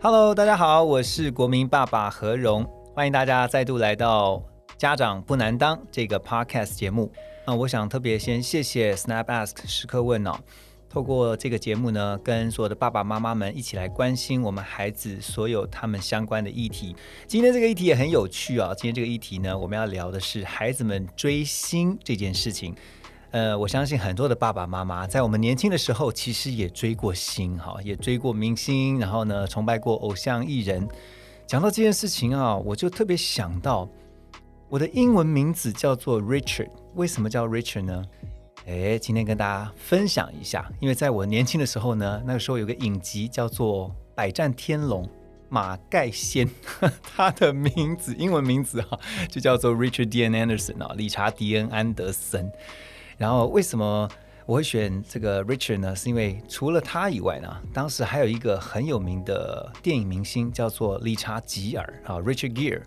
Hello，大家好，我是国民爸爸何荣，欢迎大家再度来到《家长不难当》这个 Podcast 节目。那我想特别先谢谢 Snap Ask 时刻问哦，透过这个节目呢，跟所有的爸爸妈妈们一起来关心我们孩子所有他们相关的议题。今天这个议题也很有趣啊，今天这个议题呢，我们要聊的是孩子们追星这件事情。呃，我相信很多的爸爸妈妈在我们年轻的时候，其实也追过星，哈，也追过明星，然后呢，崇拜过偶像艺人。讲到这件事情啊，我就特别想到我的英文名字叫做 Richard，为什么叫 Richard 呢？哎，今天跟大家分享一下，因为在我年轻的时候呢，那个时候有个影集叫做《百战天龙》，马盖先，他的名字英文名字哈就叫做 Richard D. N. Anderson 啊，理查迪恩安德森。然后为什么我会选这个 Richard 呢？是因为除了他以外呢，当时还有一个很有名的电影明星叫做理查吉尔啊，Richard Gear。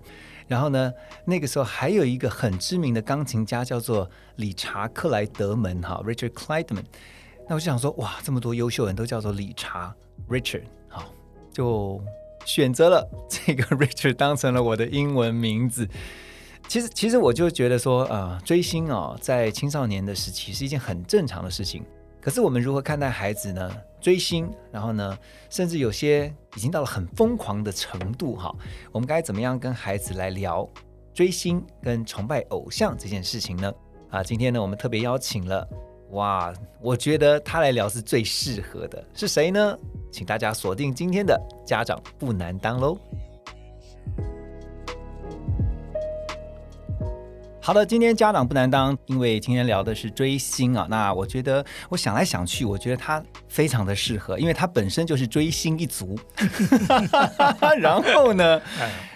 然后呢，那个时候还有一个很知名的钢琴家叫做理查克莱德门哈，Richard Clydeman。那我就想说，哇，这么多优秀人都叫做理查 Richard，好，就选择了这个 Richard 当成了我的英文名字。其实，其实我就觉得说，呃，追星哦，在青少年的时期是一件很正常的事情。可是，我们如何看待孩子呢？追星，然后呢，甚至有些已经到了很疯狂的程度，哈，我们该怎么样跟孩子来聊追星跟崇拜偶像这件事情呢？啊，今天呢，我们特别邀请了，哇，我觉得他来聊是最适合的，是谁呢？请大家锁定今天的家长不难当喽。好的，今天家长不难当，因为今天聊的是追星啊。那我觉得，我想来想去，我觉得他非常的适合，因为他本身就是追星一族。然后呢，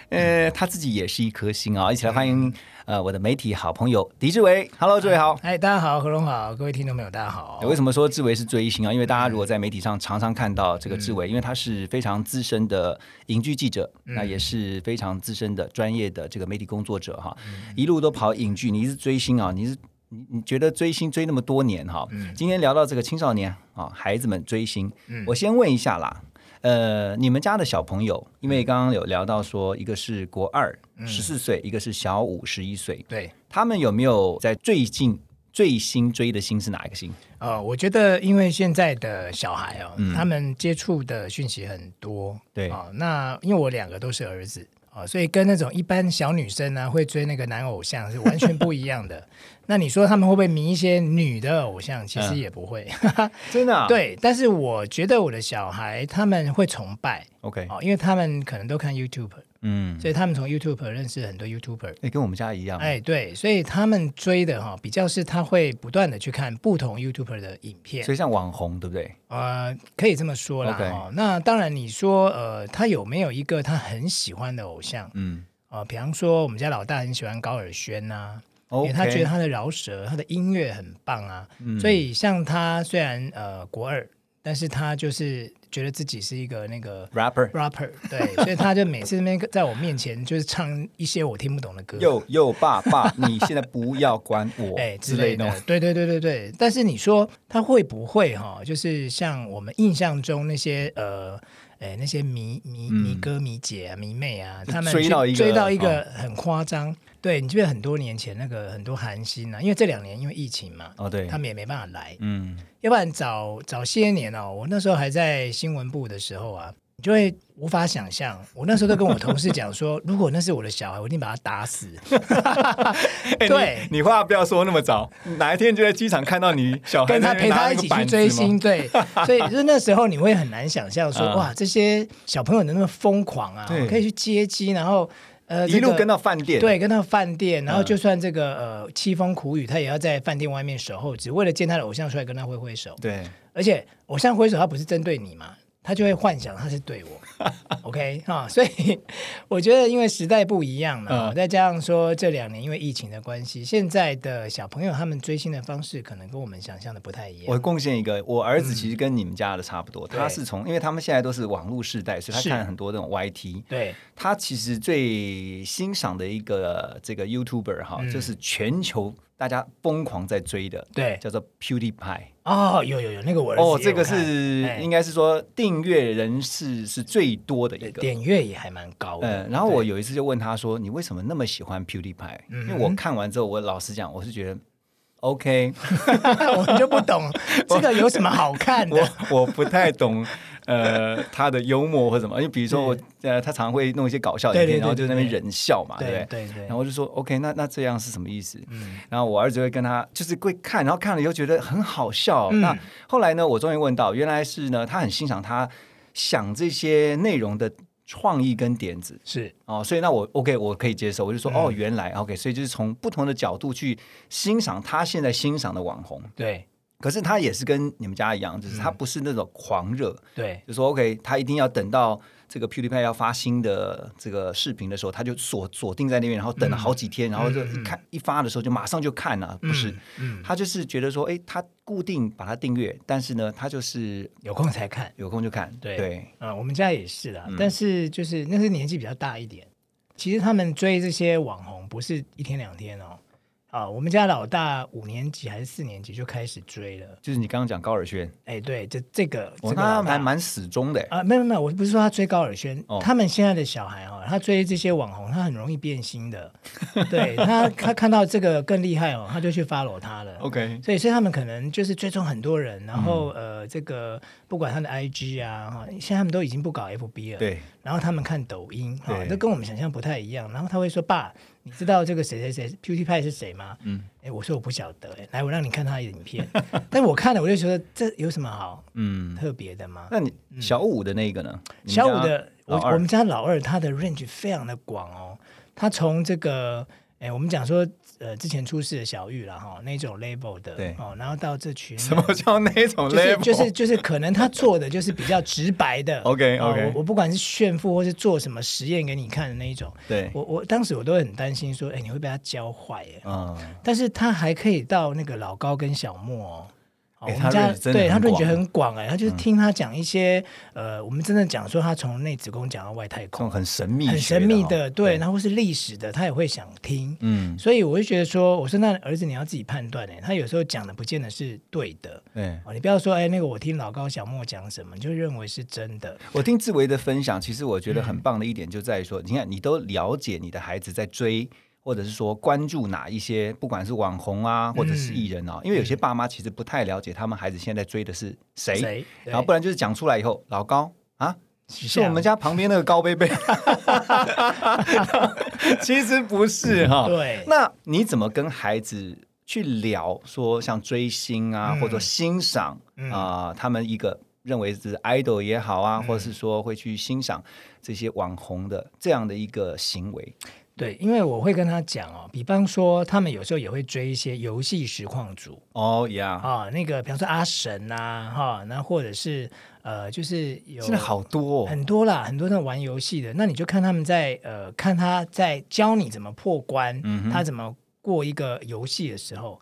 呃，他自己也是一颗星啊。一起来欢迎。呃，我的媒体好朋友狄志伟，Hello，志伟好，哎，大家好，何龙好，各位听众朋友，大家好。为什么说志伟是追星啊？因为大家如果在媒体上常常看到这个志伟，因为他是非常资深的影剧记者，那也是非常资深的专业的这个媒体工作者哈，一路都跑影剧，你是追星啊？你是你你觉得追星追那么多年哈？今天聊到这个青少年啊，孩子们追星，我先问一下啦。呃，你们家的小朋友，因为刚刚有聊到说，一个是国二十四岁，一个是小五十一岁，对。他们有没有在最近最新追的星是哪一个星？呃，我觉得因为现在的小孩哦，他们接触的讯息很多，对。啊，那因为我两个都是儿子啊，所以跟那种一般小女生呢会追那个男偶像是完全不一样的。那你说他们会不会迷一些女的偶像？其实也不会，真的。对，但是我觉得我的小孩他们会崇拜，OK，哦，因为他们可能都看 YouTube，嗯，所以他们从 YouTube 认识很多 YouTuber，哎，跟我们家一样，哎，对，所以他们追的哈比较是他会不断的去看不同 YouTuber 的影片，所以像网红对不对？呃，可以这么说啦。哦，那当然你说呃，他有没有一个他很喜欢的偶像？嗯，呃，比方说我们家老大很喜欢高尔宣呐。因为他觉得他的饶舌，他的音乐很棒啊，所以像他虽然呃国二，但是他就是觉得自己是一个那个 rapper rapper，对，所以他就每次那边在我面前就是唱一些我听不懂的歌，又又爸爸，你现在不要管我 哎之类的，对对对对对。但是你说他会不会哈，就是像我们印象中那些呃。哎，那些迷迷迷哥迷姐啊、迷妹啊，他们追到一个追到一个很夸张。对你记得很多年前那个很多韩星啊，因为这两年因为疫情嘛，哦对，他们也没办法来。嗯，要不然早早些年哦，我那时候还在新闻部的时候啊。你就会无法想象，我那时候都跟我同事讲说，如果那是我的小孩，我一定把他打死。对，你话不要说那么早，哪一天就在机场看到你小孩跟他陪他一起去追星，对，所以就是那时候你会很难想象说，哇，这些小朋友能那么疯狂啊，可以去接机，然后呃一路跟到饭店，对，跟到饭店，然后就算这个呃凄风苦雨，他也要在饭店外面守候，只为了见他的偶像出来跟他挥挥手。对，而且偶像挥手，他不是针对你嘛？他就会幻想他是对我，OK？哈，所以我觉得因为时代不一样了，再加上说这两年因为疫情的关系，现在的小朋友他们追星的方式可能跟我们想象的不太一样。我贡献一个，我儿子其实跟你们家的差不多，他是从因为他们现在都是网络世代，所以他看很多那种 YT。对，他其实最欣赏的一个这个 YouTuber 哈，就是全球。大家疯狂在追的，对，叫做 PewDiePie。哦，有有有，那个我哦，这个是应该是说订阅人士是最多的一个，点阅也还蛮高的。嗯，然后我有一次就问他说：“你为什么那么喜欢 PewDiePie？” 因为我看完之后，我老实讲，我是觉得 OK，我就不懂这个有什么好看的，我我不太懂。呃，他的幽默或什么，因为比如说我呃，他常会弄一些搞笑影片，然后就那边人笑嘛，对不对？对对。然后我就说，OK，那那这样是什么意思？嗯。然后我儿子会跟他就是会看，然后看了以后觉得很好笑。那后来呢，我终于问到，原来是呢，他很欣赏他想这些内容的创意跟点子，是哦，所以那我 OK，我可以接受。我就说，哦，原来 OK，所以就是从不同的角度去欣赏他现在欣赏的网红，对。可是他也是跟你们家一样，就是他不是那种狂热，对，就说 OK，他一定要等到这个 PewDiePie 要发新的这个视频的时候，他就锁锁定在那边，然后等了好几天，然后就一看一发的时候就马上就看了，不是，他就是觉得说，哎，他固定把它订阅，但是呢，他就是有空才看，有空就看，对。对，啊，我们家也是啦，但是就是那是年纪比较大一点，其实他们追这些网红不是一天两天哦。啊，我们家老大五年级还是四年级就开始追了，就是你刚刚讲高尔轩，哎，对，这这个，他还蛮始终的。啊，没有没有，我不是说他追高尔轩，他们现在的小孩哦，他追这些网红，他很容易变心的，对他他看到这个更厉害哦，他就去 follow 他了，OK，所以所以他们可能就是追踪很多人，然后呃，这个不管他的 IG 啊哈，现在他们都已经不搞 FB 了，对，然后他们看抖音哈，这跟我们想象不太一样，然后他会说爸。你知道这个谁谁谁 p e a u t y 派是谁吗？嗯，哎，我说我不晓得，哎，来，我让你看他的影片。但我看了，我就觉得这有什么好嗯特别的吗？那你小五的那个呢？小五的，我我们家老二他的 range 非常的广哦，他从这个，哎，我们讲说。呃，之前出事的小玉了哈，那种 label 的，对哦，然后到这群什么叫那种 label？就是就是可能他做的就是比较直白的。OK OK，我我不管是炫富或是做什么实验给你看的那一种，对我我当时我都很担心说，哎，你会被他教坏耶。嗯，但是他还可以到那个老高跟小莫。我们家对他论觉很广哎，他就是听他讲一些呃，我们真的讲说他从内子宫讲到外太空，很神秘、很神秘的，对，然后是历史的，他也会想听，嗯，所以我就觉得说，我说那儿子你要自己判断哎，他有时候讲的不见得是对的，对，你不要说哎，那个我听老高小莫讲什么，就认为是真的。我听志维的分享，其实我觉得很棒的一点就在于说，你看你都了解你的孩子在追。或者是说关注哪一些，不管是网红啊，或者是艺人啊，因为有些爸妈其实不太了解他们孩子现在追的是谁，然后不然就是讲出来以后，老高啊，是我们家旁边那个高贝贝 其实不是哈。对，那你怎么跟孩子去聊说像追星啊，或者欣赏啊，他们一个认为是 idol 也好啊，或者是说会去欣赏这些网红的这样的一个行为？对，因为我会跟他讲哦，比方说他们有时候也会追一些游戏实况组哦，Yeah 啊，那个比方说阿神呐，哈，那或者是呃，就是有现在好多很多啦，很多那种玩游戏的，那你就看他们在呃，看他在教你怎么破关，他怎么过一个游戏的时候，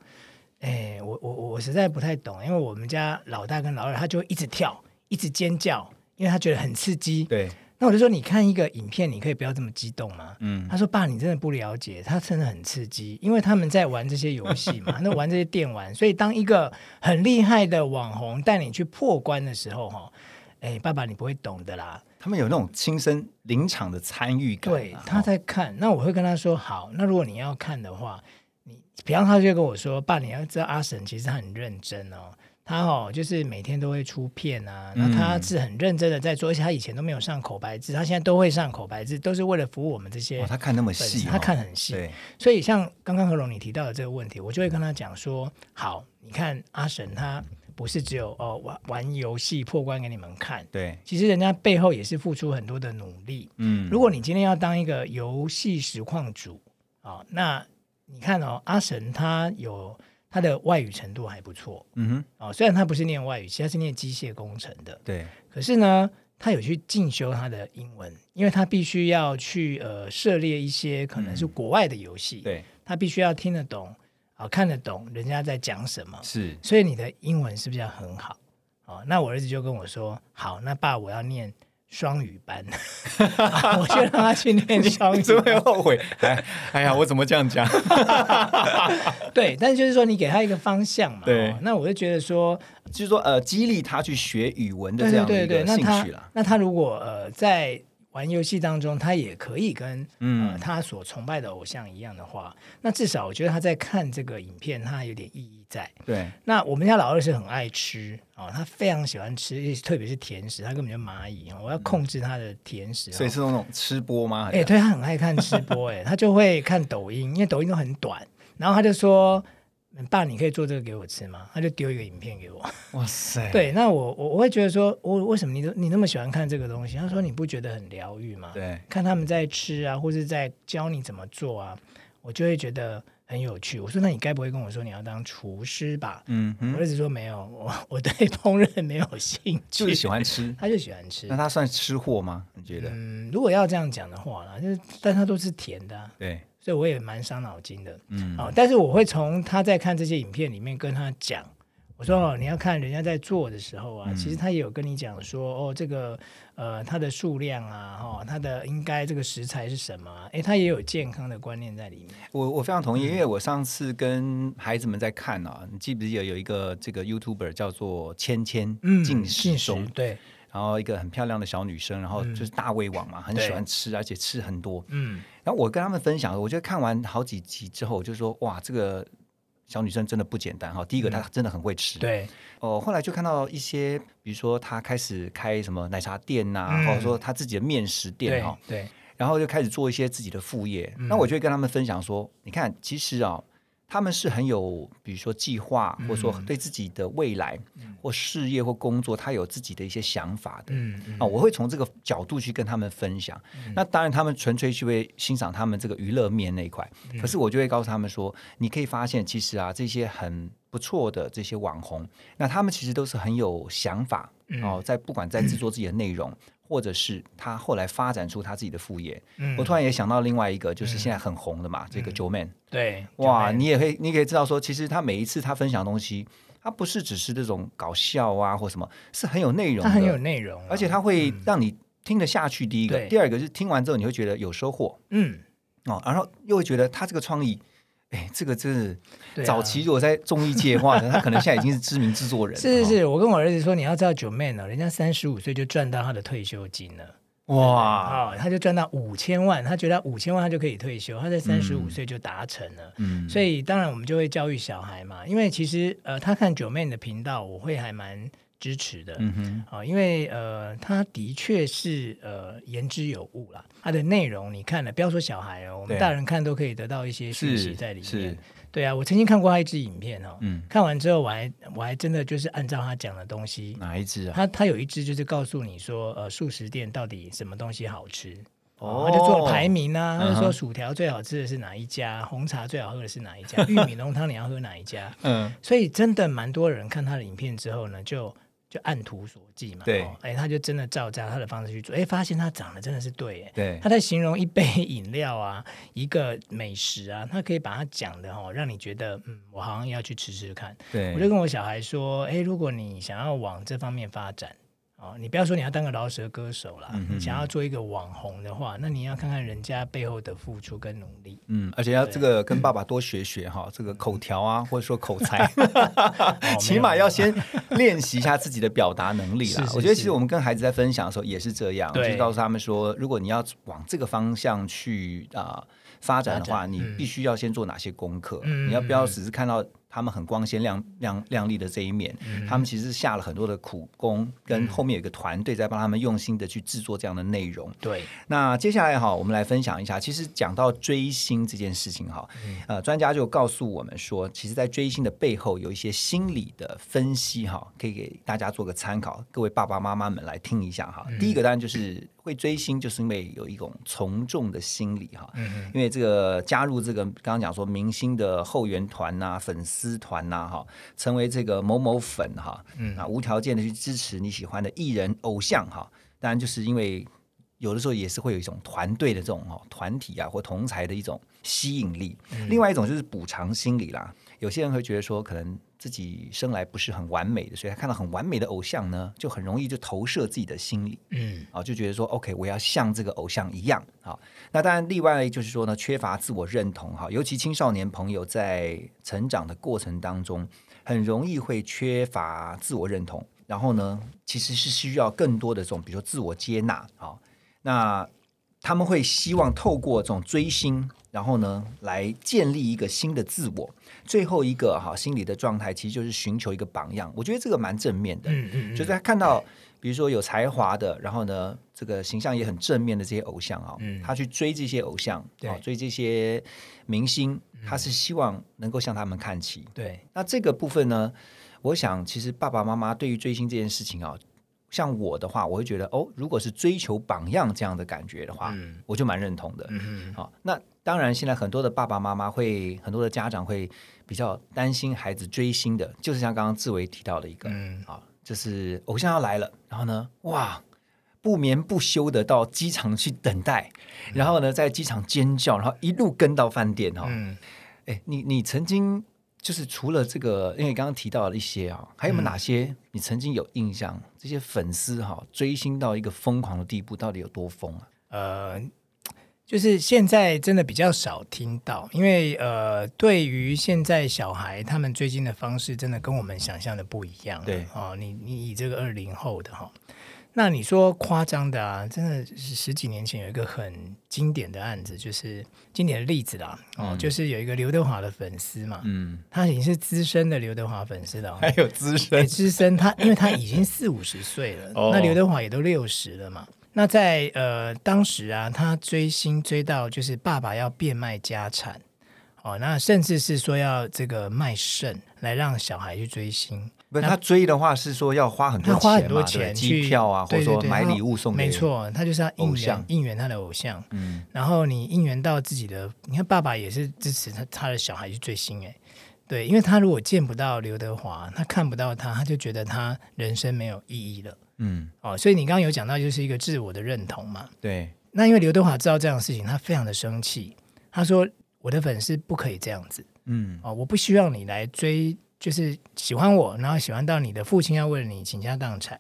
哎，我我我实在不太懂，因为我们家老大跟老二他就一直跳，一直尖叫，因为他觉得很刺激，对。那我就说，你看一个影片，你可以不要这么激动吗？嗯，他说：“爸，你真的不了解，他真的很刺激，因为他们在玩这些游戏嘛，那玩这些电玩，所以当一个很厉害的网红带你去破关的时候，哈，哎，爸爸，你不会懂的啦。他们有那种亲身临场的参与感。对，他在看，那我会跟他说：好，那如果你要看的话，你，比方他就跟我说：爸，你要知道阿神其实他很认真哦。”他哦，就是每天都会出片啊，那他是很认真的在做，而且他以前都没有上口白字，他现在都会上口白字，都是为了服务我们这些。他看那么细，他看很细。所以像刚刚何龙你提到的这个问题，我就会跟他讲说：好，你看阿神他不是只有哦玩玩游戏破关给你们看，对，其实人家背后也是付出很多的努力。嗯，如果你今天要当一个游戏实况主啊，那你看哦，阿神他有。他的外语程度还不错。嗯哼，哦，虽然他不是念外语，其实他是念机械工程的。对，可是呢，他有去进修他的英文，因为他必须要去呃涉猎一些可能是国外的游戏。对，他必须要听得懂啊，看得懂人家在讲什么。是，所以你的英文是不是要很好？哦，那我儿子就跟我说：“好，那爸，我要念。”双语班，我就让他去念双语，真会后悔。哎，哎呀，我怎么这样讲？对，但是就是说，你给他一个方向嘛。对，那我就觉得说，就是说，呃，激励他去学语文的这样的一个兴趣了。那他如果呃在。玩游戏当中，他也可以跟呃他所崇拜的偶像一样的话，那至少我觉得他在看这个影片，他有点意义在。对，那我们家老二是很爱吃啊，他非常喜欢吃，特别是甜食，他根本就蚂蚁我要控制他的甜食，所以是那种吃播吗？哎，对他很爱看吃播，哎，他就会看抖音，因为抖音都很短，然后他就说。爸，你可以做这个给我吃吗？他就丢一个影片给我。哇塞！对，那我我我会觉得说，我为什么你你那么喜欢看这个东西？他说你不觉得很疗愈吗？对，看他们在吃啊，或是在教你怎么做啊，我就会觉得很有趣。我说那你该不会跟我说你要当厨师吧？嗯，我儿子说没有，我我对烹饪没有兴趣，就是喜欢吃，他就喜欢吃。那他算吃货吗？你觉得？嗯，如果要这样讲的话啦，就是，但他都是甜的。对。所以我也蛮伤脑筋的，嗯，哦，但是我会从他在看这些影片里面跟他讲，我说哦，你要看人家在做的时候啊，其实他也有跟你讲说，哦，这个呃，它的数量啊，哈，它的应该这个食材是什么？哎，他也有健康的观念在里面。我我非常同意，因为我上次跟孩子们在看啊，你记不记得有一个这个 YouTuber 叫做芊芊进食中，对。然后一个很漂亮的小女生，然后就是大胃王嘛，很喜欢吃，而且吃很多。嗯，然后我跟他们分享，我觉得看完好几集之后，我就说哇，这个小女生真的不简单哈。第一个，她真的很会吃。对。哦，后来就看到一些，比如说她开始开什么奶茶店呐，或者说她自己的面食店哈。对。然后就开始做一些自己的副业。那我就会跟他们分享说，你看，其实啊。他们是很有，比如说计划，或者说对自己的未来或事业或工作，他有自己的一些想法的。啊，我会从这个角度去跟他们分享。那当然，他们纯粹去会欣赏他们这个娱乐面那一块。可是我就会告诉他们说，你可以发现，其实啊，这些很不错的这些网红，那他们其实都是很有想法哦，在不管在制作自己的内容。或者是他后来发展出他自己的副业，我突然也想到另外一个，就是现在很红的嘛，这个 Joe Man。对，哇，你也可以，你可以知道说，其实他每一次他分享的东西，他不是只是这种搞笑啊或什么，是很有内容，他很有内容，而且他会让你听得下去。第一个，第二个是听完之后你会觉得有收获，嗯，哦，然后又会觉得他这个创意。哎，这个真是早期如果在综艺界的话，他可能现在已经是知名制作人。是是是，我跟我儿子说，你要知道九妹呢，人家三十五岁就赚到他的退休金了。哇，哦，他就赚到五千万，他觉得五千万他就可以退休，他在三十五岁就达成了。嗯，所以当然我们就会教育小孩嘛，因为其实呃，他看九妹的频道，我会还蛮。支持的，嗯哼，啊，因为呃，他的确是呃言之有物啦。他的内容你看了，不要说小孩哦，我们大人看都可以得到一些讯息在里面。对啊，我曾经看过他一支影片哦，嗯，看完之后我还我还真的就是按照他讲的东西，哪一支啊？他他有一支就是告诉你说，呃，素食店到底什么东西好吃哦，他就做排名啊，他就说薯条最好吃的是哪一家，红茶最好喝的是哪一家，玉米浓汤你要喝哪一家？嗯，所以真的蛮多人看他的影片之后呢，就。就按图索骥嘛，对，哎，他就真的照着他的方式去做，哎，发现他长得真的是对，哎，对，他在形容一杯 饮料啊，一个美食啊，他可以把它讲的哦，让你觉得，嗯，我好像要去吃吃看。对，我就跟我小孩说，哎，如果你想要往这方面发展。哦，你不要说你要当个饶舌歌手啦，你想要做一个网红的话，那你要看看人家背后的付出跟努力。嗯，而且要这个跟爸爸多学学哈，这个口条啊，或者说口才，起码要先练习一下自己的表达能力啦。我觉得其实我们跟孩子在分享的时候也是这样，就是告诉他们说，如果你要往这个方向去啊发展的话，你必须要先做哪些功课。你要不要只是看到？他们很光鲜亮亮亮丽的这一面，他们其实下了很多的苦功，跟后面有一个团队在帮他们用心的去制作这样的内容。对，那接下来哈，我们来分享一下，其实讲到追星这件事情哈，呃，专家就告诉我们说，其实，在追星的背后有一些心理的分析哈，可以给大家做个参考，各位爸爸妈妈们来听一下哈。第一个当然就是会追星，就是因为有一种从众的心理哈，因为这个加入这个刚刚讲说明星的后援团呐，粉丝。丝团呐，哈，成为这个某某粉哈，嗯啊，无条件的去支持你喜欢的艺人偶像哈。当然，就是因为有的时候也是会有一种团队的这种哈团体啊或同才的一种吸引力。另外一种就是补偿心理啦，有些人会觉得说可能。自己生来不是很完美的，所以他看到很完美的偶像呢，就很容易就投射自己的心理，嗯，啊，就觉得说，OK，我要像这个偶像一样，啊，那当然另外就是说呢，缺乏自我认同，哈，尤其青少年朋友在成长的过程当中，很容易会缺乏自我认同，然后呢，其实是需要更多的这种，比如说自我接纳，啊，那他们会希望透过这种追星，然后呢，来建立一个新的自我。最后一个哈心理的状态，其实就是寻求一个榜样。我觉得这个蛮正面的，嗯嗯，就是他看到，比如说有才华的，然后呢，这个形象也很正面的这些偶像啊，他去追这些偶像，对，追这些明星，他是希望能够向他们看齐。对，那这个部分呢，我想其实爸爸妈妈对于追星这件事情啊。像我的话，我会觉得哦，如果是追求榜样这样的感觉的话，我就蛮认同的。好，那当然，现在很多的爸爸妈妈会，很多的家长会比较担心孩子追星的，就是像刚刚志伟提到的一个，啊，就是偶像要来了，然后呢，哇，不眠不休的到机场去等待，然后呢，在机场尖叫，然后一路跟到饭店哈。哎，你你曾经。就是除了这个，因为刚刚提到了一些啊，还有没有哪些你曾经有印象？这些粉丝哈追星到一个疯狂的地步，到底有多疯啊？呃，就是现在真的比较少听到，因为呃，对于现在小孩他们追星的方式，真的跟我们想象的不一样。对哦，你你以这个二零后的哈。那你说夸张的啊？真的是十几年前有一个很经典的案子，就是经典的例子啦。哦，就是有一个刘德华的粉丝嘛，嗯，他已经是资深的刘德华粉丝了，还有资深资深，他因为他已经四五十岁了，那刘德华也都六十了嘛。那在呃当时啊，他追星追到就是爸爸要变卖家产。哦，那甚至是说要这个卖肾来让小孩去追星，不是他追的话是说要花很多花很多钱机票啊，或者说买礼物送，没错，他就是要应援应援他的偶像，嗯，然后你应援到自己的，你看爸爸也是支持他他的小孩去追星，哎，对，因为他如果见不到刘德华，他看不到他，他就觉得他人生没有意义了，嗯，哦，所以你刚刚有讲到就是一个自我的认同嘛，对，那因为刘德华知道这样的事情，他非常的生气，他说。我的粉丝不可以这样子，嗯，哦，我不希望你来追，就是喜欢我，然后喜欢到你的父亲要为了你倾家荡产，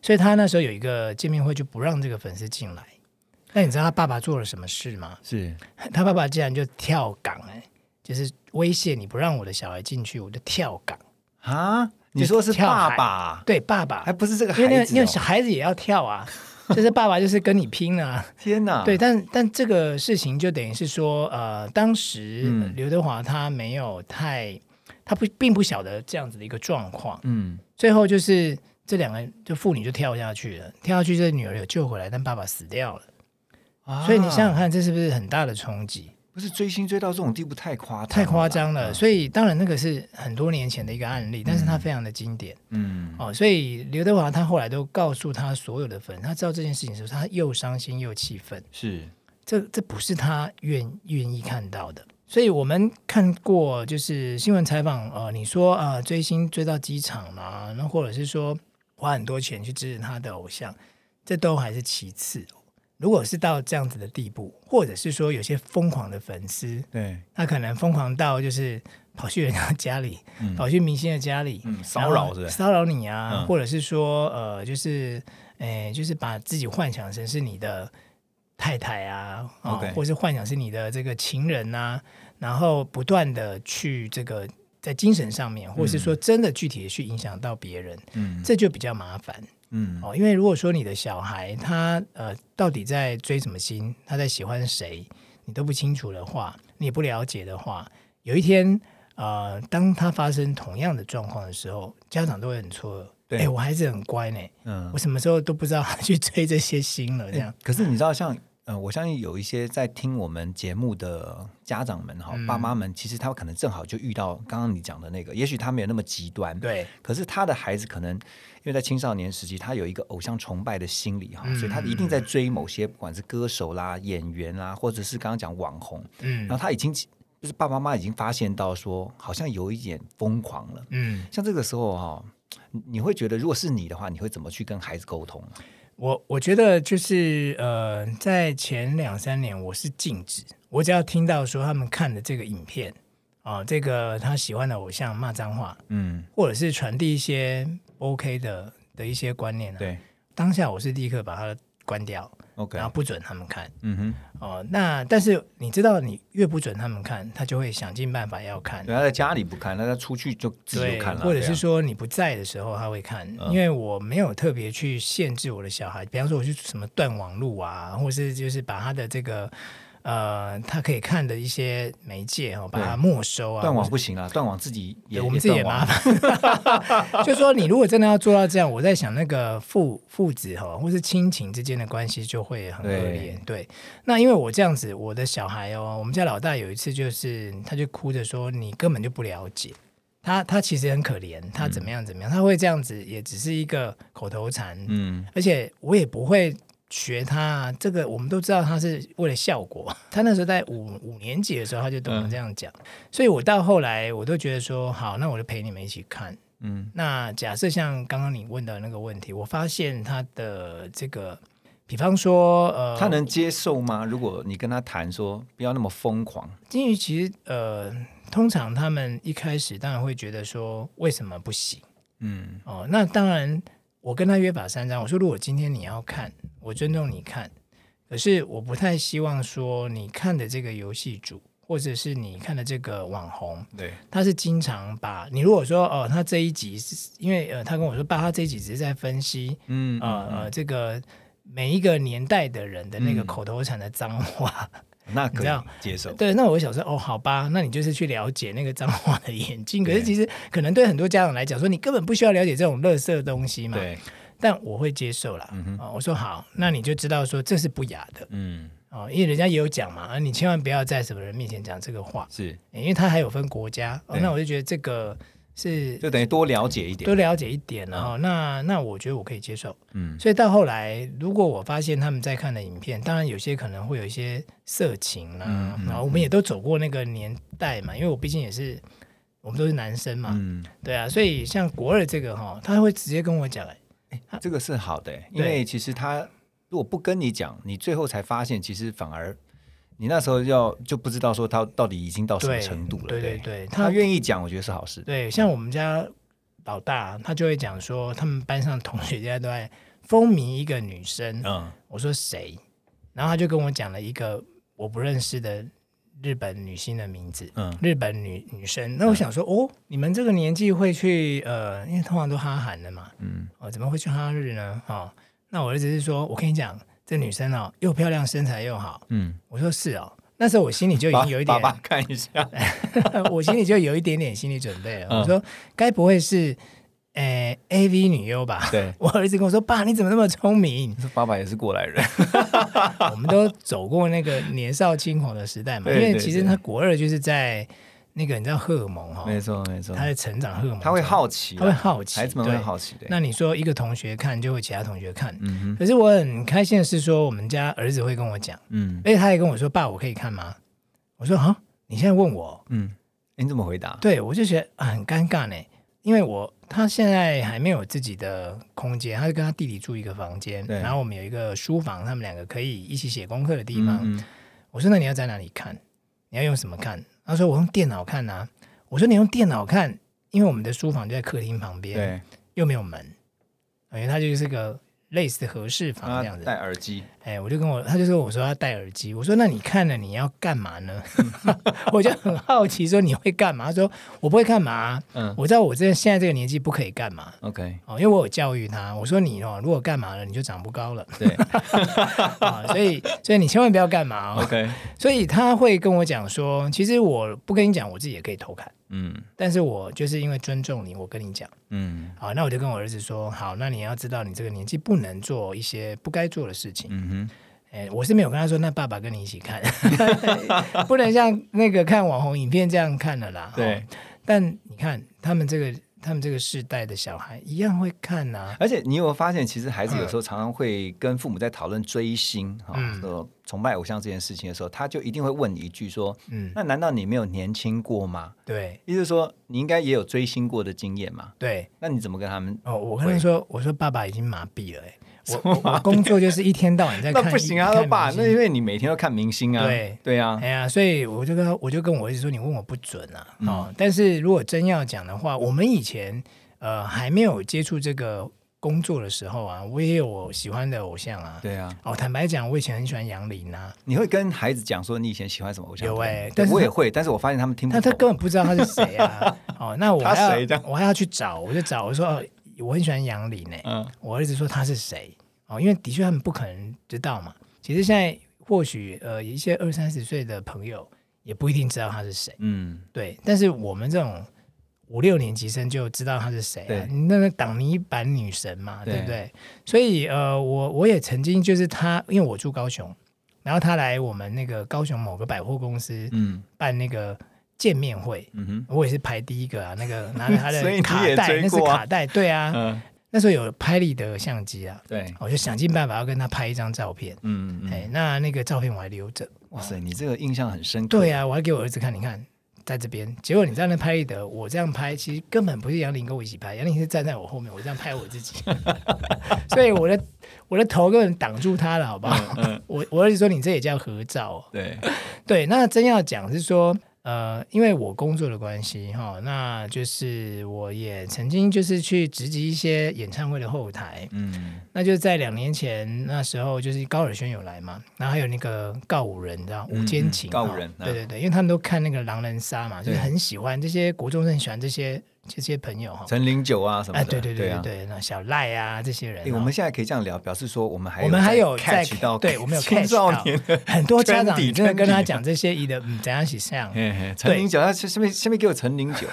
所以他那时候有一个见面会就不让这个粉丝进来。那你知道他爸爸做了什么事吗？是 他爸爸竟然就跳岗，哎，就是威胁你不让我的小孩进去，我就跳岗啊！你说是爸爸？对，爸爸，还不是这个孩子，因为小孩子也要跳啊。就是爸爸就是跟你拼啊！天哪！对，但但这个事情就等于是说，呃，当时刘德华他没有太，他不并不晓得这样子的一个状况。嗯，最后就是这两个就妇女就跳下去了，跳下去，这女儿有救回来，但爸爸死掉了。啊！所以你想想看，这是不是很大的冲击？不是追星追到这种地步太夸张太夸张了，所以当然那个是很多年前的一个案例，但是他非常的经典，嗯哦，所以刘德华他后来都告诉他所有的粉，他知道这件事情的时候，他又伤心又气愤，是这这不是他愿愿意看到的，所以我们看过就是新闻采访，呃，你说啊追星追到机场嘛，那或者是说花很多钱去支持他的偶像，这都还是其次。如果是到这样子的地步，或者是说有些疯狂的粉丝，对，他可能疯狂到就是跑去人家家里，跑去明星的家里，骚扰是骚扰你啊，或者是说呃，就是诶，就是把自己幻想成是你的太太啊，啊，或是幻想是你的这个情人呐，然后不断的去这个在精神上面，或者是说真的具体的去影响到别人，嗯，这就比较麻烦。嗯哦，因为如果说你的小孩他呃到底在追什么星，他在喜欢谁，你都不清楚的话，你也不了解的话，有一天呃，当他发生同样的状况的时候，家长都会很错愕。哎，我孩子很乖呢，嗯，我什么时候都不知道去追这些星了，这样。可是你知道像。嗯，我相信有一些在听我们节目的家长们哈，爸妈们，其实他可能正好就遇到刚刚你讲的那个，也许他没有那么极端，对。可是他的孩子可能因为在青少年时期，他有一个偶像崇拜的心理哈，所以他一定在追某些不管是歌手啦、演员啦，或者是刚刚讲网红，嗯，然后他已经就是爸爸妈妈已经发现到说，好像有一点疯狂了。嗯，像这个时候哈，你会觉得如果是你的话，你会怎么去跟孩子沟通？我我觉得就是呃，在前两三年我是禁止，我只要听到说他们看的这个影片啊，这个他喜欢的偶像骂脏话，嗯，或者是传递一些 OK 的的一些观念，对，当下我是立刻把它关掉。OK，然后不准他们看，嗯哼，哦，那但是你知道，你越不准他们看，他就会想尽办法要看。对他在家里不看，那他出去就自己看了。或者是说你不在的时候他会看，因为我没有特别去限制我的小孩，比方说我去什么断网路啊，或是就是把他的这个。呃，他可以看的一些媒介哦，把它没收啊。断网不行啊，断网自己也我们自己也麻烦。就说你如果真的要做到这样，我在想那个父父子哈，或是亲情之间的关系就会很恶劣。对，那因为我这样子，我的小孩哦，我们家老大有一次就是，他就哭着说：“你根本就不了解他，他其实很可怜，他怎么样怎么样，他会这样子，也只是一个口头禅。嗯，而且我也不会。”学他这个，我们都知道他是为了效果。他那时候在五五年级的时候，他就懂得这样讲。所以我到后来，我都觉得说，好，那我就陪你们一起看。嗯，那假设像刚刚你问的那个问题，我发现他的这个，比方说，呃，他能接受吗？如果你跟他谈说，不要那么疯狂。金鱼其实，呃，通常他们一开始当然会觉得说，为什么不行？嗯，哦，那当然。我跟他约法三章，我说如果今天你要看，我尊重你看，可是我不太希望说你看的这个游戏主，或者是你看的这个网红，对，他是经常把你如果说哦，他这一集是因为呃，他跟我说爸，他这一集只是在分析，嗯呃呃，这个每一个年代的人的那个口头禅的脏话。那可以接受，对，那我想说，哦，好吧，那你就是去了解那个脏话的眼镜。可是其实可能对很多家长来讲，说你根本不需要了解这种垃圾东西嘛。对，但我会接受了。啊，我说好，那你就知道说这是不雅的。嗯，哦，因为人家也有讲嘛，啊，你千万不要在什么人面前讲这个话。是，因为他还有分国家。那我就觉得这个。是，就等于多了解一点，多了解一点，然后那那我觉得我可以接受，嗯，所以到后来，如果我发现他们在看的影片，当然有些可能会有一些色情啦，然后我们也都走过那个年代嘛，因为我毕竟也是，我们都是男生嘛，嗯，对啊，所以像国二这个哈，他会直接跟我讲，哎，这个是好的，因为其实他如果不跟你讲，你最后才发现，其实反而。你那时候要就不知道说他到底已经到什么程度了。对对对，他愿意讲，我觉得是好事。对，像我们家老大，他就会讲说，他们班上同学现在都在风靡一个女生。嗯，我说谁？然后他就跟我讲了一个我不认识的日本女星的名字。嗯，日本女女生。那我想说，哦，你们这个年纪会去呃，因为通常都哈韩的嘛。嗯，哦，怎么会去哈日呢？哦，那我的意思是说，我跟你讲。这女生哦，又漂亮，身材又好。嗯，我说是哦。那时候我心里就已经有一点，爸爸看一下，我心里就有一点点心理准备了。我说，该不会是诶 A V 女优吧？对，我儿子跟我说：“爸，你怎么那么聪明？”爸爸也是过来人，我们都走过那个年少轻狂的时代嘛。因为其实他国二就是在。那个你知道荷尔蒙哈？没错没错，他的成长荷尔蒙，他会好奇，他会好奇，孩子们会好奇的。那你说一个同学看，就会其他同学看。嗯。可是我很开心的是说，我们家儿子会跟我讲，嗯，而且他也跟我说：“爸，我可以看吗？”我说：“啊，你现在问我，嗯，你怎么回答？”对我就觉得很尴尬呢，因为我他现在还没有自己的空间，他就跟他弟弟住一个房间，然后我们有一个书房，他们两个可以一起写功课的地方。我说：“那你要在哪里看？你要用什么看？”他说：“我用电脑看啊。”我说：“你用电脑看，因为我们的书房就在客厅旁边，对，又没有门，因为它就是个。”类似的合适房这样子，戴耳机。哎，我就跟我，他就说，我说要戴耳机。我说，那你看了你要干嘛呢？我就很好奇，说你会干嘛？他说我不会干嘛。嗯，我知道我这现在这个年纪不可以干嘛。OK，哦，因为我有教育他，我说你哦，如果干嘛了，你就长不高了。对，啊，所以所以你千万不要干嘛。OK，所以他会跟我讲说，其实我不跟你讲，我自己也可以偷看。嗯，但是我就是因为尊重你，我跟你讲，嗯，好，那我就跟我儿子说，好，那你要知道，你这个年纪不能做一些不该做的事情，嗯哼，哎，我是没有跟他说，那爸爸跟你一起看，不能像那个看网红影片这样看的啦，对，但你看他们这个他们这个世代的小孩一样会看呐。而且你有没有发现，其实孩子有时候常常会跟父母在讨论追星哈，崇拜偶像这件事情的时候，他就一定会问你一句说：“嗯，那难道你没有年轻过吗？”对，意思说你应该也有追星过的经验嘛？对，那你怎么跟他们？哦，我跟他说：“我说爸爸已经麻痹了。”哎。我工作就是一天到晚在 看，那不行啊，爸，那因为你每天都看明星啊，对对啊，哎呀，所以我就跟我就跟我儿子说，你问我不准啊，哦，但是如果真要讲的话，我们以前呃还没有接触这个工作的时候啊，我也有我喜欢的偶像啊，对啊，哦，坦白讲，我以前很喜欢杨林啊，你会跟孩子讲说你以前喜欢什么偶像？有哎，但是我也会，但是我发现他们听不懂，他他根本不知道他是谁啊，哦，那我还要我还要去找，我就找我说我很喜欢杨林呢，嗯，我儿子说他是谁？哦，因为的确他们不可能知道嘛。其实现在或许呃一些二三十岁的朋友也不一定知道他是谁。嗯，对。但是我们这种五六年级生就知道他是谁啊？那个挡泥板女神嘛，对不对？所以呃，我我也曾经就是他，因为我住高雄，然后他来我们那个高雄某个百货公司，嗯，办那个见面会。嗯哼，我也是排第一个啊，那个 拿着他的卡带，那是卡带，对啊。那时候有拍立得相机啊，对，我就想尽办法要跟他拍一张照片。嗯嗯，哎，那那个照片我还留着。哇塞，你这个印象很深刻。对啊，我还给我儿子看，你看在这边。结果你在那拍立得，我这样拍，其实根本不是杨林跟我一起拍，杨林是站在我后面，我这样拍我自己。所以我的我的头根本挡住他了，好不好？我我儿子说你这也叫合照。对 对，那真要讲是说。呃，因为我工作的关系哈，那就是我也曾经就是去直击一些演唱会的后台，嗯，那就在两年前那时候，就是高尔宣有来嘛，然后还有那个告五人，你知道五间情，告五人，对对对，因为他们都看那个狼人杀嘛，就是很喜欢这些国中生，很喜欢这些。这些朋友哈，陈零九啊什么的，对对对对那小赖啊这些人，我们现在可以这样聊，表示说我们还我们还有在到，对我们有青少年很多家长真的跟他讲这些，的嗯怎样洗像，陈零九，他下面下面给我陈零九，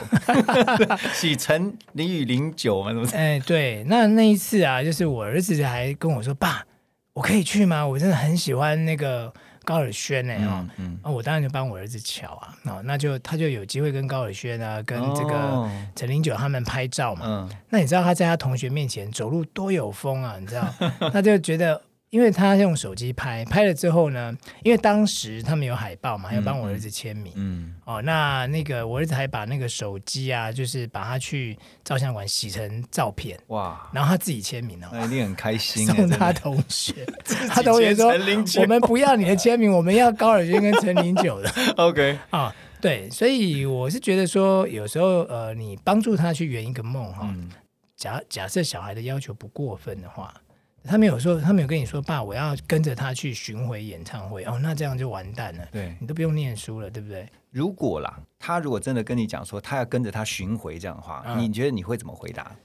洗陈零与零九嘛，怎么？哎，对，那那一次啊，就是我儿子还跟我说，爸，我可以去吗？我真的很喜欢那个。高尔宣呢？哦，啊，我当然就帮我儿子瞧啊，哦，那就他就有机会跟高尔宣啊，跟这个陈林九他们拍照嘛。嗯，那你知道他在他同学面前走路多有风啊？你知道，他就觉得。因为他用手机拍，拍了之后呢，因为当时他们有海报嘛，要帮我儿子签名。嗯，哦，那那个我儿子还把那个手机啊，就是把他去照相馆洗成照片。哇！然后他自己签名哦，那一定很开心。送 他同学，他同学说：“我们不要你的签名，我们要高尔军跟陈零九的。”OK 啊，对，所以我是觉得说，有时候呃，你帮助他去圆一个梦哈，假假设小孩的要求不过分的话。他没有说，他没有跟你说，爸，我要跟着他去巡回演唱会哦，那这样就完蛋了。对你都不用念书了，对不对？如果啦，他如果真的跟你讲说，他要跟着他巡回这样的话，你觉得你会怎么回答？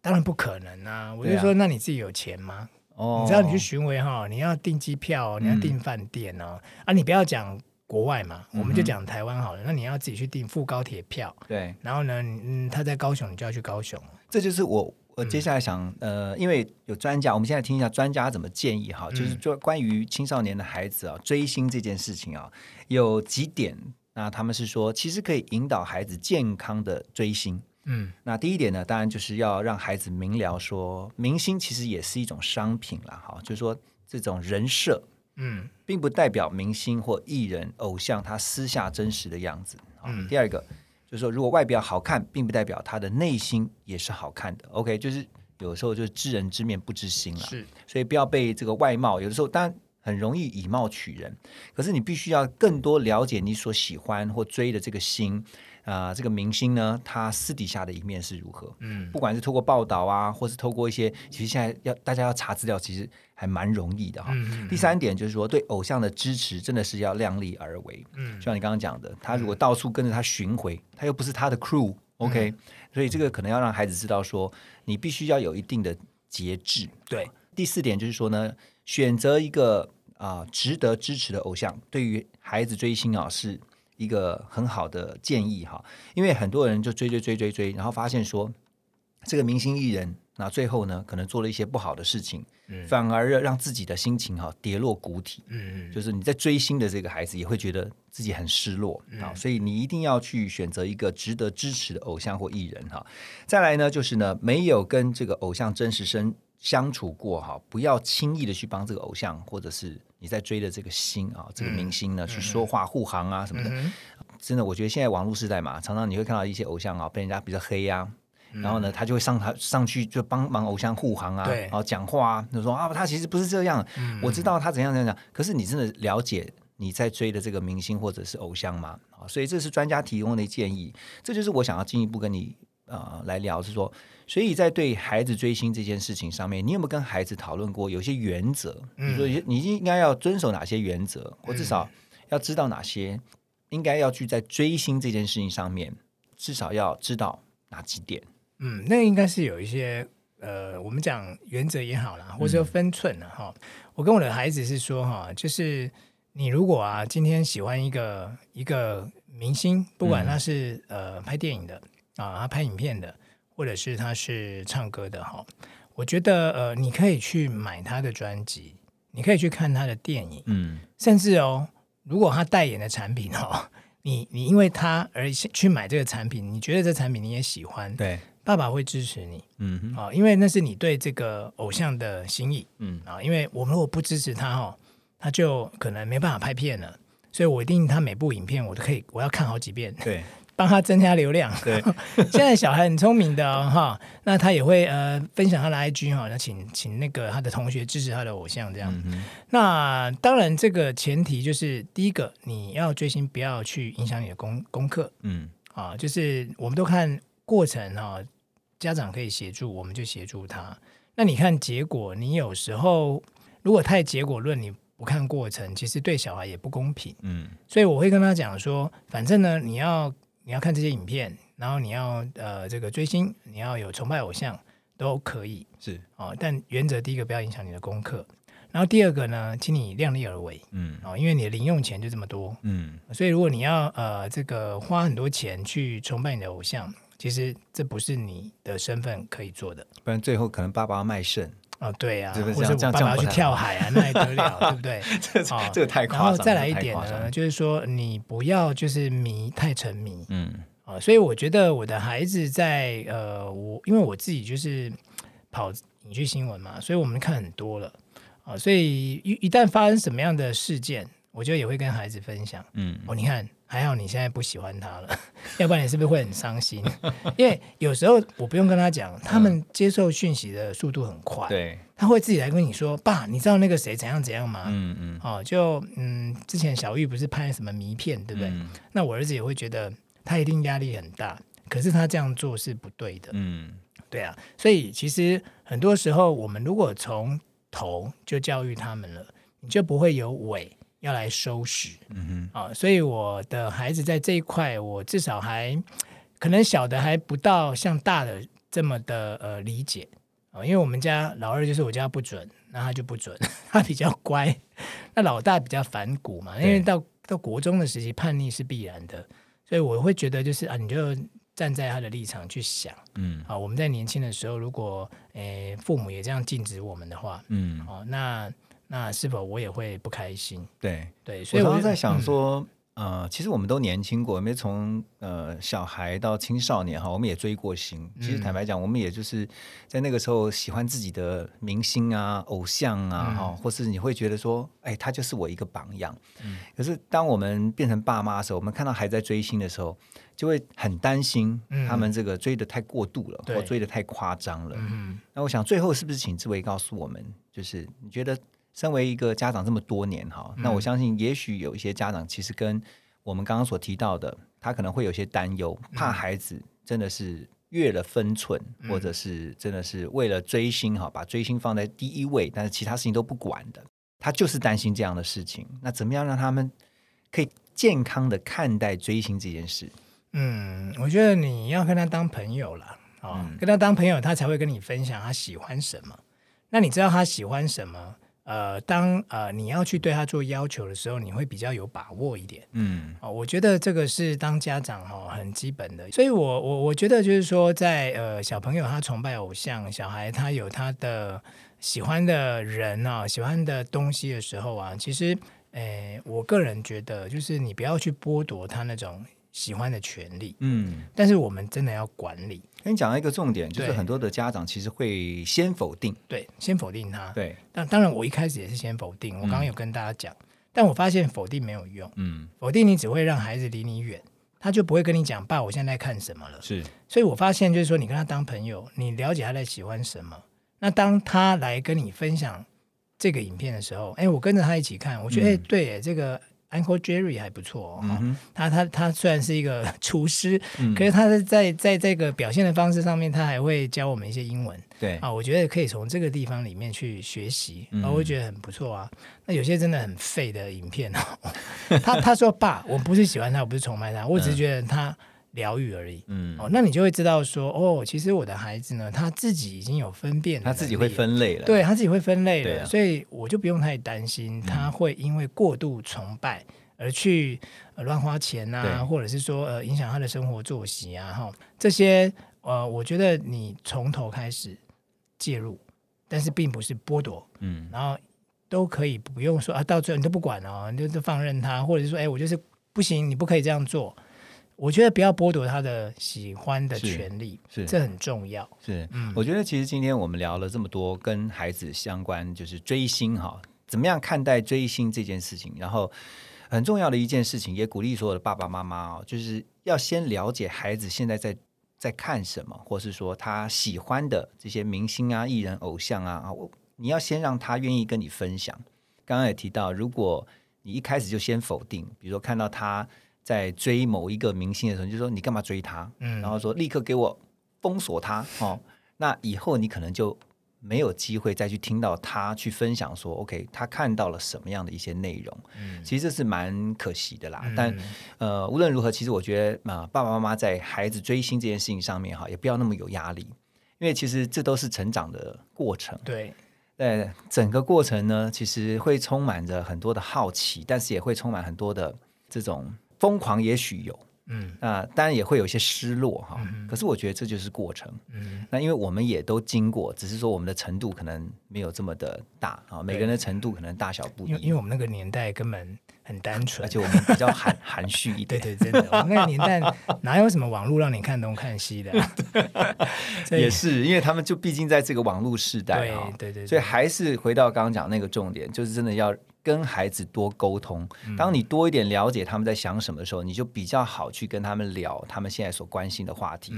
当然不可能啊！我就说，那你自己有钱吗？哦，你知道你去巡回哈，你要订机票，你要订饭店哦，啊，你不要讲国外嘛，我们就讲台湾好了。那你要自己去订副高铁票，对，然后呢，嗯，他在高雄，你就要去高雄。这就是我。我接下来想，呃，因为有专家，我们现在听一下专家怎么建议哈，就是说关于青少年的孩子啊，追星这件事情啊，有几点，那他们是说，其实可以引导孩子健康的追星。嗯，那第一点呢，当然就是要让孩子明了说，明星其实也是一种商品了哈，就是说这种人设，嗯，并不代表明星或艺人偶像他私下真实的样子。嗯，第二个。就是说，如果外表好看，并不代表他的内心也是好看的。OK，就是有时候就是知人知面不知心了。是，所以不要被这个外貌，有的时候当然很容易以貌取人，可是你必须要更多了解你所喜欢或追的这个星。啊，这个明星呢，他私底下的一面是如何？嗯，不管是透过报道啊，或是透过一些，其实现在要大家要查资料，其实还蛮容易的哈。第三点就是说，对偶像的支持真的是要量力而为。嗯，就像你刚刚讲的，他如果到处跟着他巡回，他又不是他的 crew，OK，所以这个可能要让孩子知道说，你必须要有一定的节制。对，第四点就是说呢，选择一个啊值得支持的偶像，对于孩子追星啊是。一个很好的建议哈，因为很多人就追追追追追，然后发现说这个明星艺人那最后呢，可能做了一些不好的事情，反而让自己的心情哈跌落谷底。嗯嗯，就是你在追星的这个孩子也会觉得自己很失落啊，所以你一定要去选择一个值得支持的偶像或艺人哈。再来呢，就是呢，没有跟这个偶像真实生相处过哈，不要轻易的去帮这个偶像或者是你在追的这个星啊，这个明星呢去说话护航啊什么的。真的，我觉得现在网络时代嘛，常常你会看到一些偶像啊被人家比较黑呀。然后呢，他就会上他上去就帮忙偶像护航啊，然后讲话啊，就说啊，他其实不是这样，我知道他怎样怎样。可是你真的了解你在追的这个明星或者是偶像吗？啊，所以这是专家提供的建议，这就是我想要进一步跟你呃来聊，是说，所以在对孩子追星这件事情上面，你有没有跟孩子讨论过有些原则？比如说，你应该要遵守哪些原则，或至少要知道哪些应该要去在追星这件事情上面，至少要知道哪几点？嗯，那应该是有一些呃，我们讲原则也好啦，或者说分寸了哈。我跟我的孩子是说哈，就是你如果啊，今天喜欢一个一个明星，不管他是呃拍电影的啊，他拍影片的，或者是他是唱歌的哈，我觉得呃，你可以去买他的专辑，你可以去看他的电影，嗯，甚至哦，如果他代言的产品哦，你你因为他而去买这个产品，你觉得这产品你也喜欢，对。爸爸会支持你，嗯，啊，因为那是你对这个偶像的心意，嗯。啊，因为我们如果不支持他哦，他就可能没办法拍片了，所以我一定他每部影片我都可以，我要看好几遍，对，帮他增加流量。对，现在小孩很聪明的哈，那他也会呃分享他的 IG 哈，那请请那个他的同学支持他的偶像这样。那当然这个前提就是第一个你要追星，不要去影响你的功功课，嗯啊，就是我们都看过程哈。家长可以协助，我们就协助他。那你看结果，你有时候如果太结果论，你不看过程，其实对小孩也不公平。嗯，所以我会跟他讲说，反正呢，你要你要看这些影片，然后你要呃这个追星，你要有崇拜偶像都可以是哦。但原则第一个不要影响你的功课，然后第二个呢，请你量力而为。嗯，哦，因为你的零用钱就这么多。嗯，所以如果你要呃这个花很多钱去崇拜你的偶像。其实这不是你的身份可以做的，不然最后可能爸爸要卖肾哦，对呀，或者我爸爸要去跳海啊，那还得了，对不对？这这个太夸张。然后再来一点呢，就是说你不要就是迷太沉迷，嗯啊，所以我觉得我的孩子在呃，我因为我自己就是跑影剧新闻嘛，所以我们看很多了啊，所以一一旦发生什么样的事件，我就也会跟孩子分享，嗯哦，你看。还好你现在不喜欢他了，要不然你是不是会很伤心？因为有时候我不用跟他讲，他们接受讯息的速度很快，对，他会自己来跟你说：“爸，你知道那个谁怎样怎样吗？”嗯嗯，哦，就嗯，之前小玉不是拍什么迷片，对不对？那我儿子也会觉得他一定压力很大，可是他这样做是不对的。嗯，对啊，所以其实很多时候我们如果从头就教育他们了，你就不会有尾。要来收拾，嗯哼，啊，所以我的孩子在这一块，我至少还可能小的还不到像大的这么的呃理解。啊，因为我们家老二就是我家不准，那他就不准，他比较乖，那老大比较反骨嘛，因为到到国中的时期叛逆是必然的，所以我会觉得就是啊，你就站在他的立场去想，嗯，啊，我们在年轻的时候，如果诶父母也这样禁止我们的话，嗯，哦，那。那是否我也会不开心？对对，所以我在想说，呃，其实我们都年轻过，没从呃小孩到青少年哈，我们也追过星。其实坦白讲，我们也就是在那个时候喜欢自己的明星啊、偶像啊，哈，或是你会觉得说，哎，他就是我一个榜样。嗯。可是当我们变成爸妈的时候，我们看到还在追星的时候，就会很担心他们这个追的太过度了，或追的太夸张了。嗯。那我想最后是不是请志伟告诉我们，就是你觉得？身为一个家长这么多年哈，那我相信也许有一些家长其实跟我们刚刚所提到的，他可能会有些担忧，怕孩子真的是越了分寸，或者是真的是为了追星哈，把追星放在第一位，但是其他事情都不管的，他就是担心这样的事情。那怎么样让他们可以健康的看待追星这件事？嗯，我觉得你要跟他当朋友了啊，跟他当朋友，他才会跟你分享他喜欢什么。那你知道他喜欢什么？呃，当呃你要去对他做要求的时候，你会比较有把握一点。嗯，哦，我觉得这个是当家长哈很基本的。所以我我我觉得就是说，在呃小朋友他崇拜偶像，小孩他有他的喜欢的人啊，喜欢的东西的时候啊，其实，诶，我个人觉得就是你不要去剥夺他那种喜欢的权利。嗯，但是我们真的要管理。跟你讲到一个重点，就是很多的家长其实会先否定，对，先否定他。对，但当然我一开始也是先否定。我刚刚有跟大家讲，但我发现否定没有用。嗯，否定你只会让孩子离你远，他就不会跟你讲爸，我现在在看什么了。是，所以我发现就是说，你跟他当朋友，你了解他在喜欢什么。那当他来跟你分享这个影片的时候，哎，我跟着他一起看，我觉得哎，对，这个。Uncle Jerry 还不错哦，他他他虽然是一个 厨师，可是他是在在这个表现的方式上面，他还会教我们一些英文。对啊，我觉得可以从这个地方里面去学习，我会觉得很不错啊。那有些真的很废的影片哦，他他说爸，我不是喜欢他，我不是崇拜他，我只是觉得他。疗愈而已，嗯，哦，那你就会知道说，哦，其实我的孩子呢，他自己已经有分辨，他自己会分类了，对他自己会分类了，所以我就不用太担心他会因为过度崇拜而去乱花钱啊，或者是说呃影响他的生活作息啊，哈，这些呃，我觉得你从头开始介入，但是并不是剥夺，嗯，然后都可以不用说啊，到最后你都不管哦，你就就放任他，或者是说，哎，我就是不行，你不可以这样做。我觉得不要剥夺他的喜欢的权利，是这很重要。是，嗯，我觉得其实今天我们聊了这么多跟孩子相关，就是追星哈，怎么样看待追星这件事情？然后很重要的一件事情，也鼓励所有的爸爸妈妈哦，就是要先了解孩子现在在在看什么，或是说他喜欢的这些明星啊、艺人、偶像啊啊，你要先让他愿意跟你分享。刚刚也提到，如果你一开始就先否定，比如说看到他。在追某一个明星的时候，就说你干嘛追他？嗯，然后说立刻给我封锁他哦。那以后你可能就没有机会再去听到他去分享说，OK，他看到了什么样的一些内容。嗯，其实这是蛮可惜的啦。但呃，无论如何，其实我觉得啊，爸爸妈妈在孩子追星这件事情上面哈，也不要那么有压力，因为其实这都是成长的过程。对，呃，整个过程呢，其实会充满着很多的好奇，但是也会充满很多的这种。疯狂也许有，嗯，那当然也会有一些失落哈。可是我觉得这就是过程，嗯，那因为我们也都经过，只是说我们的程度可能没有这么的大啊。每个人的程度可能大小不一，因为我们那个年代根本很单纯，而且我们比较含含蓄一点。对对，真的，我们那个年代哪有什么网络让你看东看西的？也是，因为他们就毕竟在这个网络时代啊，对对，所以还是回到刚刚讲那个重点，就是真的要。跟孩子多沟通，当你多一点了解他们在想什么的时候，你就比较好去跟他们聊他们现在所关心的话题。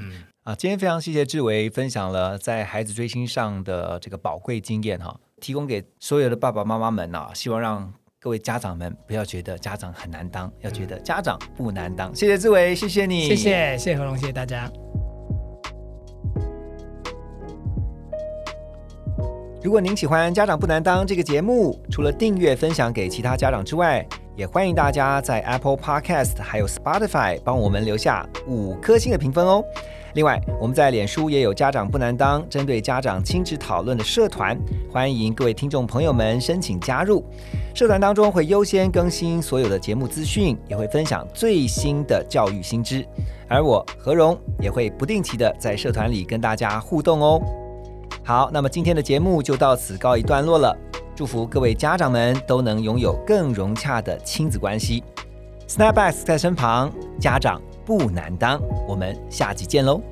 啊，今天非常谢谢志伟分享了在孩子追星上的这个宝贵经验哈，提供给所有的爸爸妈妈们啊，希望让各位家长们不要觉得家长很难当，要觉得家长不难当。谢谢志伟，谢谢你，谢谢谢谢何龙，谢谢大家。如果您喜欢《家长不难当》这个节目，除了订阅、分享给其他家长之外，也欢迎大家在 Apple Podcast 还有 Spotify 帮我们留下五颗星的评分哦。另外，我们在脸书也有《家长不难当》针对家长亲子讨论的社团，欢迎各位听众朋友们申请加入。社团当中会优先更新所有的节目资讯，也会分享最新的教育新知，而我何荣也会不定期的在社团里跟大家互动哦。好，那么今天的节目就到此告一段落了。祝福各位家长们都能拥有更融洽的亲子关系。Snapbacks 在身旁，家长不难当。我们下集见喽。